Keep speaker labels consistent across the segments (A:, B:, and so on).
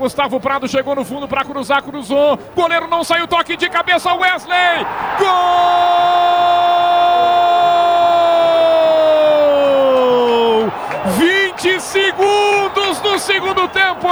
A: Gustavo Prado chegou no fundo para cruzar, cruzou. Goleiro não saiu, toque de cabeça, Wesley! Gol! Segundos do segundo tempo!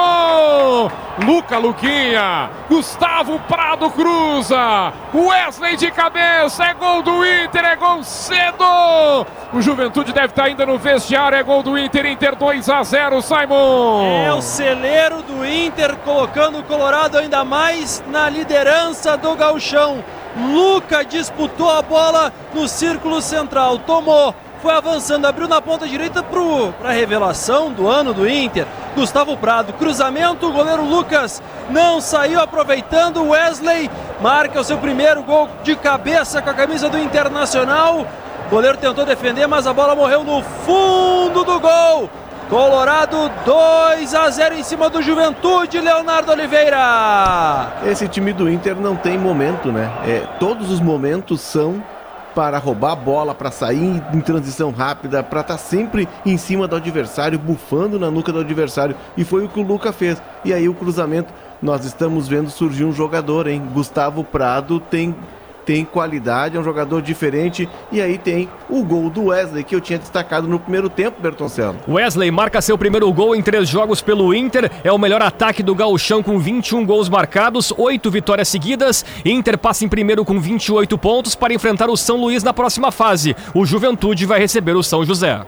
A: Luca Luquinha, Gustavo Prado cruza, Wesley de cabeça, é gol do Inter, é gol cedo! O Juventude deve estar ainda no vestiário, é gol do Inter, Inter 2 a 0, Simon!
B: É o celeiro do Inter, colocando o Colorado ainda mais na liderança do gauchão. Luca disputou a bola no círculo central, tomou foi avançando, abriu na ponta direita para a revelação do ano do Inter. Gustavo Prado, cruzamento, o goleiro Lucas não saiu aproveitando. Wesley marca o seu primeiro gol de cabeça com a camisa do Internacional. O goleiro tentou defender, mas a bola morreu no fundo do gol. Colorado 2 a 0 em cima do Juventude, Leonardo Oliveira.
C: Esse time do Inter não tem momento, né? É, todos os momentos são para roubar a bola, para sair em transição rápida, para estar tá sempre em cima do adversário, bufando na nuca do adversário. E foi o que o Luca fez. E aí o cruzamento, nós estamos vendo surgir um jogador, hein? Gustavo Prado tem tem qualidade, é um jogador diferente. E aí tem o gol do Wesley, que eu tinha destacado no primeiro tempo, Bertoncello.
D: Wesley marca seu primeiro gol em três jogos pelo Inter. É o melhor ataque do Gauchão com 21 gols marcados, oito vitórias seguidas. Inter passa em primeiro com 28 pontos para enfrentar o São Luís na próxima fase. O Juventude vai receber o São José.